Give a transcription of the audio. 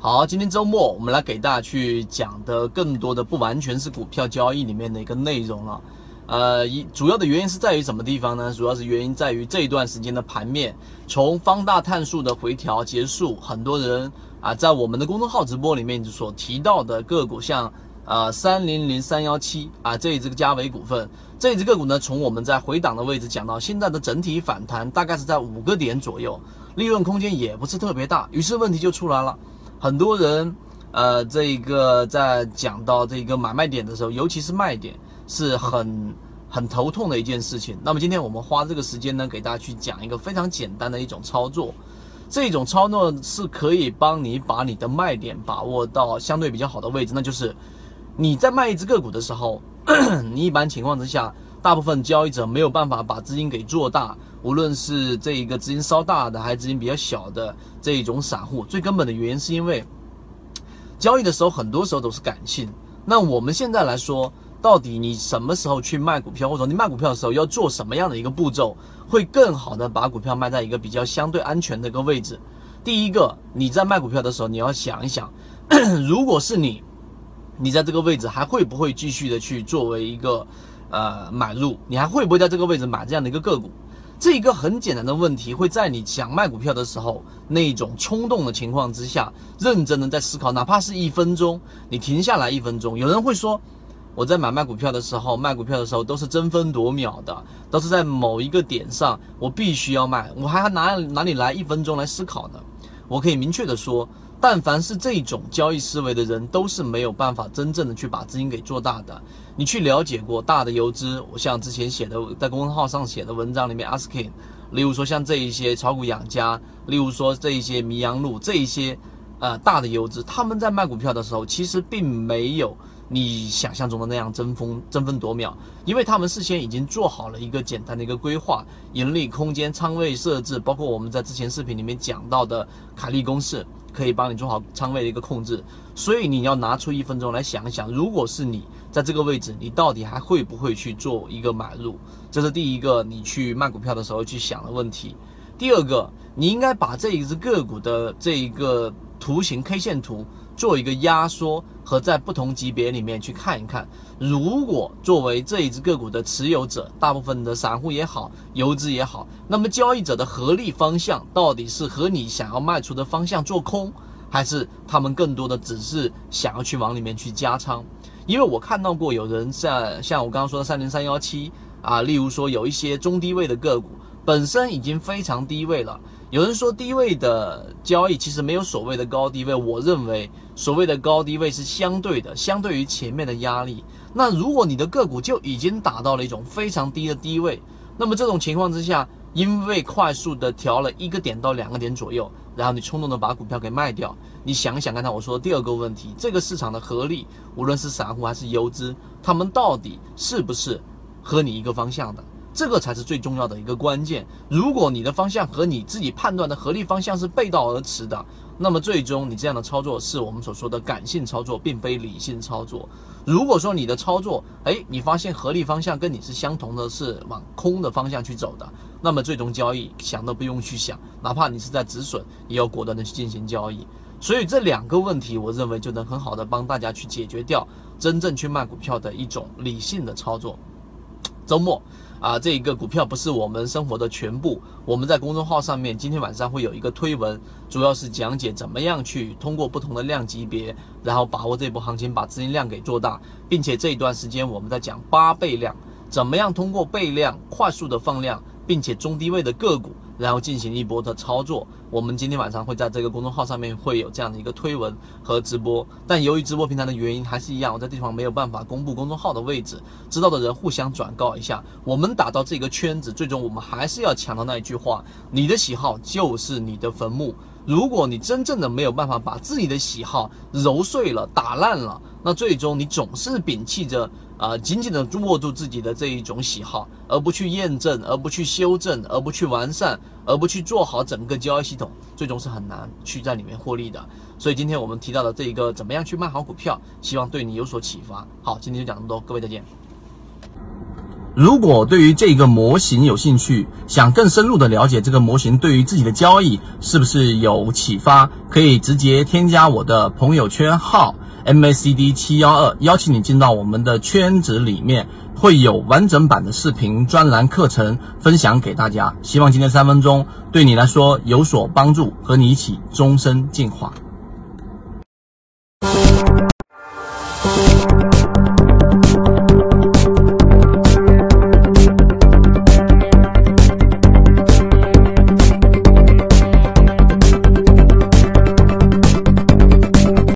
好，今天周末我们来给大家去讲的更多的不完全是股票交易里面的一个内容了。呃，一主要的原因是在于什么地方呢？主要是原因在于这一段时间的盘面从方大碳素的回调结束，很多人啊在我们的公众号直播里面所提到的个股，像啊三零零三幺七啊这一只嘉维股份，这一只个股呢，从我们在回档的位置讲到现在的整体反弹大概是在五个点左右，利润空间也不是特别大，于是问题就出来了。很多人，呃，这个在讲到这个买卖点的时候，尤其是卖点，是很很头痛的一件事情。那么今天我们花这个时间呢，给大家去讲一个非常简单的一种操作。这种操作是可以帮你把你的卖点把握到相对比较好的位置。那就是你在卖一只个股的时候，你一般情况之下，大部分交易者没有办法把资金给做大。无论是这一个资金稍大的，还是资金比较小的这一种散户，最根本的原因是因为交易的时候，很多时候都是感性。那我们现在来说，到底你什么时候去卖股票，或者你卖股票的时候要做什么样的一个步骤，会更好的把股票卖在一个比较相对安全的一个位置？第一个，你在卖股票的时候，你要想一想，如果是你，你在这个位置还会不会继续的去作为一个呃买入？你还会不会在这个位置买这样的一个个股？这一个很简单的问题，会在你想卖股票的时候，那种冲动的情况之下，认真的在思考，哪怕是一分钟，你停下来一分钟。有人会说，我在买卖股票的时候，卖股票的时候都是争分夺秒的，都是在某一个点上，我必须要卖，我还拿哪里来一分钟来思考呢？我可以明确的说。但凡是这种交易思维的人，都是没有办法真正的去把资金给做大的。你去了解过大的游资，我像之前写的在公众号上写的文章里面，asking，例如说像这一些炒股养家，例如说这一些迷羊路这一些，呃大的游资，他们在卖股票的时候，其实并没有。你想象中的那样争锋争分夺秒，因为他们事先已经做好了一个简单的一个规划，盈利空间、仓位设置，包括我们在之前视频里面讲到的凯利公式，可以帮你做好仓位的一个控制。所以你要拿出一分钟来想一想，如果是你在这个位置，你到底还会不会去做一个买入？这是第一个你去卖股票的时候去想的问题。第二个，你应该把这一只个股的这一个图形 K 线图。做一个压缩和在不同级别里面去看一看，如果作为这一只个股的持有者，大部分的散户也好，游资也好，那么交易者的合力方向到底是和你想要卖出的方向做空，还是他们更多的只是想要去往里面去加仓？因为我看到过有人在像我刚刚说的三零三幺七啊，例如说有一些中低位的个股，本身已经非常低位了。有人说低位的交易其实没有所谓的高低位，我认为所谓的高低位是相对的，相对于前面的压力。那如果你的个股就已经达到了一种非常低的低位，那么这种情况之下，因为快速的调了一个点到两个点左右，然后你冲动的把股票给卖掉，你想想刚才我说的第二个问题，这个市场的合力，无论是散户还是游资，他们到底是不是和你一个方向的？这个才是最重要的一个关键。如果你的方向和你自己判断的合力方向是背道而驰的，那么最终你这样的操作是我们所说的感性操作，并非理性操作。如果说你的操作，哎，你发现合力方向跟你是相同的，是往空的方向去走的，那么最终交易想都不用去想，哪怕你是在止损，也要果断的去进行交易。所以这两个问题，我认为就能很好的帮大家去解决掉真正去卖股票的一种理性的操作。周末。啊，这一个股票不是我们生活的全部。我们在公众号上面今天晚上会有一个推文，主要是讲解怎么样去通过不同的量级别，然后把握这波行情，把资金量给做大，并且这一段时间我们在讲八倍量，怎么样通过倍量快速的放量，并且中低位的个股。然后进行一波的操作，我们今天晚上会在这个公众号上面会有这样的一个推文和直播，但由于直播平台的原因还是一样，我在地方没有办法公布公众号的位置，知道的人互相转告一下。我们打造这个圈子，最终我们还是要强调那一句话：你的喜好就是你的坟墓。如果你真正的没有办法把自己的喜好揉碎了、打烂了，那最终你总是摒弃着啊，紧紧的握住自己的这一种喜好，而不去验证，而不去修正，而不去完善，而不去做好整个交易系统，最终是很难去在里面获利的。所以今天我们提到的这一个怎么样去卖好股票，希望对你有所启发。好，今天就讲这么多，各位再见。如果对于这个模型有兴趣，想更深入的了解这个模型对于自己的交易是不是有启发，可以直接添加我的朋友圈号 MACD 七幺二，邀请你进到我们的圈子里面，会有完整版的视频专栏课程分享给大家。希望今天三分钟对你来说有所帮助，和你一起终身进化。